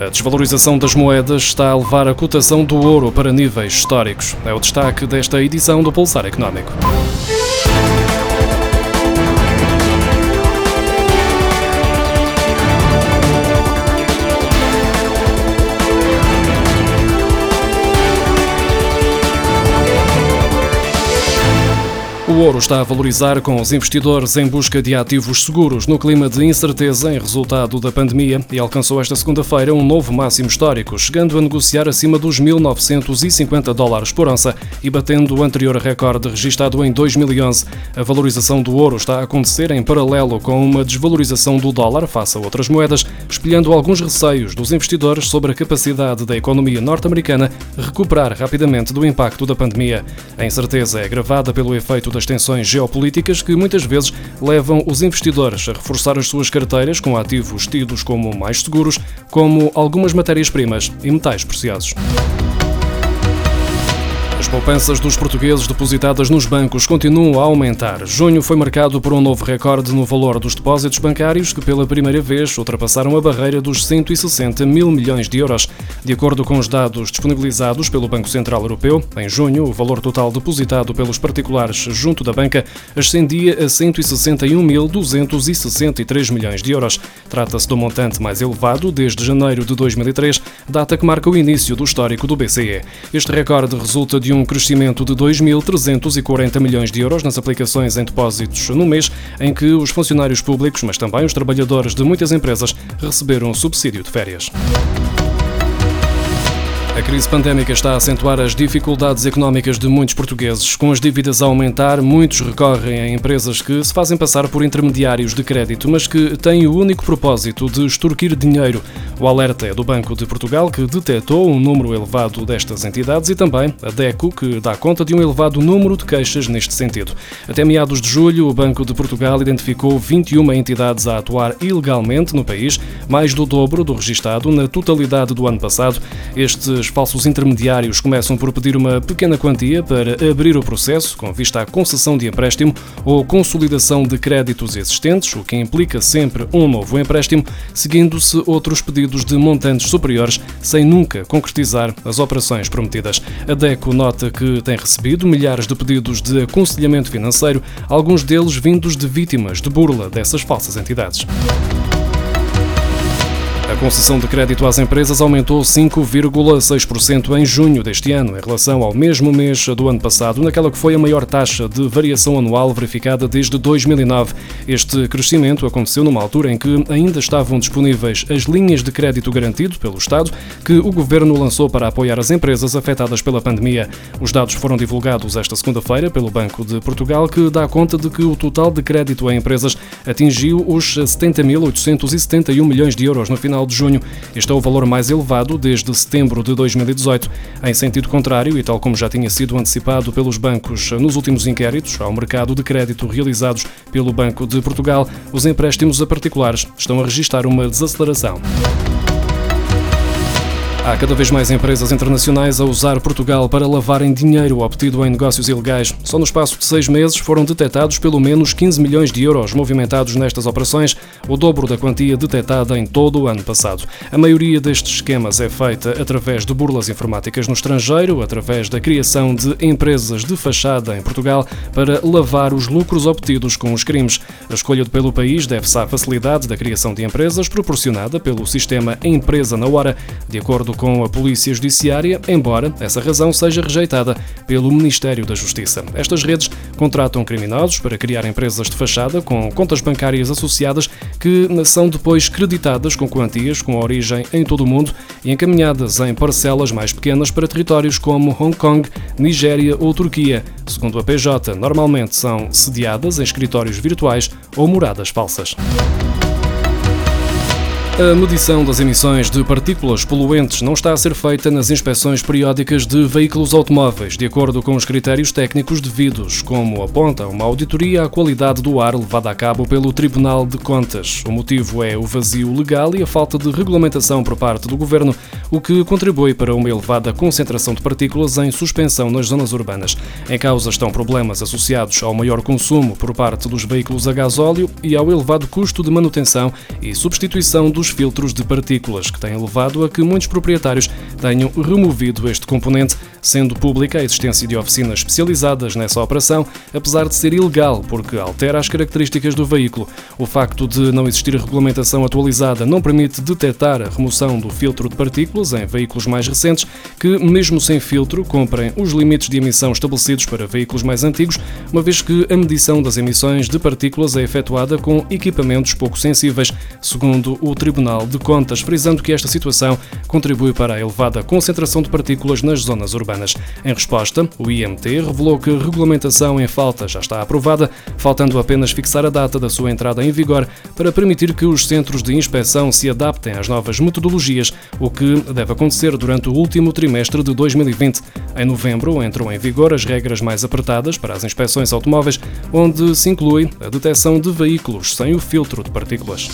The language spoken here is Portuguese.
A desvalorização das moedas está a levar a cotação do ouro para níveis históricos. É o destaque desta edição do Pulsar Económico. O ouro está a valorizar com os investidores em busca de ativos seguros no clima de incerteza em resultado da pandemia e alcançou esta segunda-feira um novo máximo histórico, chegando a negociar acima dos 1.950 dólares por onça e batendo o anterior recorde registado em 2011. A valorização do ouro está a acontecer em paralelo com uma desvalorização do dólar face a outras moedas, espelhando alguns receios dos investidores sobre a capacidade da economia norte-americana recuperar rapidamente do impacto da pandemia. A incerteza é agravada pelo efeito da das tensões geopolíticas que muitas vezes levam os investidores a reforçar as suas carteiras com ativos tidos como mais seguros, como algumas matérias-primas e metais preciosos poupanças dos portugueses depositadas nos bancos continuam a aumentar. Junho foi marcado por um novo recorde no valor dos depósitos bancários, que pela primeira vez ultrapassaram a barreira dos 160 mil milhões de euros. De acordo com os dados disponibilizados pelo Banco Central Europeu, em junho, o valor total depositado pelos particulares junto da banca ascendia a 161.263 milhões de euros. Trata-se do montante mais elevado desde janeiro de 2003, data que marca o início do histórico do BCE. Este recorde resulta de um um crescimento de 2.340 milhões de euros nas aplicações em depósitos no mês, em que os funcionários públicos, mas também os trabalhadores de muitas empresas, receberam subsídio de férias. A crise pandémica está a acentuar as dificuldades económicas de muitos portugueses. Com as dívidas a aumentar, muitos recorrem a empresas que se fazem passar por intermediários de crédito, mas que têm o único propósito de extorquir dinheiro. O alerta é do Banco de Portugal, que detectou um número elevado destas entidades, e também a DECO, que dá conta de um elevado número de queixas neste sentido. Até meados de julho, o Banco de Portugal identificou 21 entidades a atuar ilegalmente no país, mais do dobro do registado na totalidade do ano passado. Estes falsos intermediários começam por pedir uma pequena quantia para abrir o processo, com vista à concessão de empréstimo ou consolidação de créditos existentes, o que implica sempre um novo empréstimo, seguindo-se outros pedidos de montantes superiores, sem nunca concretizar as operações prometidas. A DECO nota que tem recebido milhares de pedidos de aconselhamento financeiro, alguns deles vindos de vítimas de burla dessas falsas entidades. Concessão de crédito às empresas aumentou 5,6% em junho deste ano, em relação ao mesmo mês do ano passado, naquela que foi a maior taxa de variação anual verificada desde 2009. Este crescimento aconteceu numa altura em que ainda estavam disponíveis as linhas de crédito garantido pelo Estado, que o governo lançou para apoiar as empresas afetadas pela pandemia. Os dados foram divulgados esta segunda-feira pelo Banco de Portugal, que dá conta de que o total de crédito a empresas atingiu os 70.871 milhões de euros no final de junho. Este é o valor mais elevado desde setembro de 2018. Em sentido contrário, e tal como já tinha sido antecipado pelos bancos nos últimos inquéritos ao mercado de crédito realizados pelo Banco de Portugal, os empréstimos a particulares estão a registrar uma desaceleração. Há cada vez mais empresas internacionais a usar Portugal para lavarem dinheiro obtido em negócios ilegais. Só no espaço de seis meses foram detectados pelo menos 15 milhões de euros movimentados nestas operações, o dobro da quantia detectada em todo o ano passado. A maioria destes esquemas é feita através de burlas informáticas no estrangeiro, através da criação de empresas de fachada em Portugal para lavar os lucros obtidos com os crimes. A escolha pelo país deve-se à facilidade da criação de empresas proporcionada pelo sistema Empresa na Hora, de acordo acordo com a Polícia Judiciária, embora essa razão seja rejeitada pelo Ministério da Justiça. Estas redes contratam criminosos para criar empresas de fachada com contas bancárias associadas que são depois creditadas com quantias com origem em todo o mundo e encaminhadas em parcelas mais pequenas para territórios como Hong Kong, Nigéria ou Turquia. Segundo a PJ, normalmente são sediadas em escritórios virtuais ou moradas falsas. A medição das emissões de partículas poluentes não está a ser feita nas inspeções periódicas de veículos automóveis, de acordo com os critérios técnicos devidos, como aponta uma auditoria à qualidade do ar levada a cabo pelo Tribunal de Contas. O motivo é o vazio legal e a falta de regulamentação por parte do governo, o que contribui para uma elevada concentração de partículas em suspensão nas zonas urbanas. Em causa estão problemas associados ao maior consumo por parte dos veículos a gasóleo e ao elevado custo de manutenção e substituição dos filtros de partículas, que tem levado a que muitos proprietários tenham removido este componente, sendo pública a existência de oficinas especializadas nessa operação, apesar de ser ilegal porque altera as características do veículo. O facto de não existir regulamentação atualizada não permite detectar a remoção do filtro de partículas em veículos mais recentes, que, mesmo sem filtro, cumprem os limites de emissão estabelecidos para veículos mais antigos, uma vez que a medição das emissões de partículas é efetuada com equipamentos pouco sensíveis, segundo o Tribunal de Contas, frisando que esta situação contribui para a elevada concentração de partículas nas zonas urbanas. Em resposta, o IMT revelou que a regulamentação em falta já está aprovada, faltando apenas fixar a data da sua entrada em vigor para permitir que os centros de inspeção se adaptem às novas metodologias, o que deve acontecer durante o último trimestre de 2020. Em novembro entram em vigor as regras mais apertadas para as inspeções automóveis, onde se inclui a detecção de veículos sem o filtro de partículas.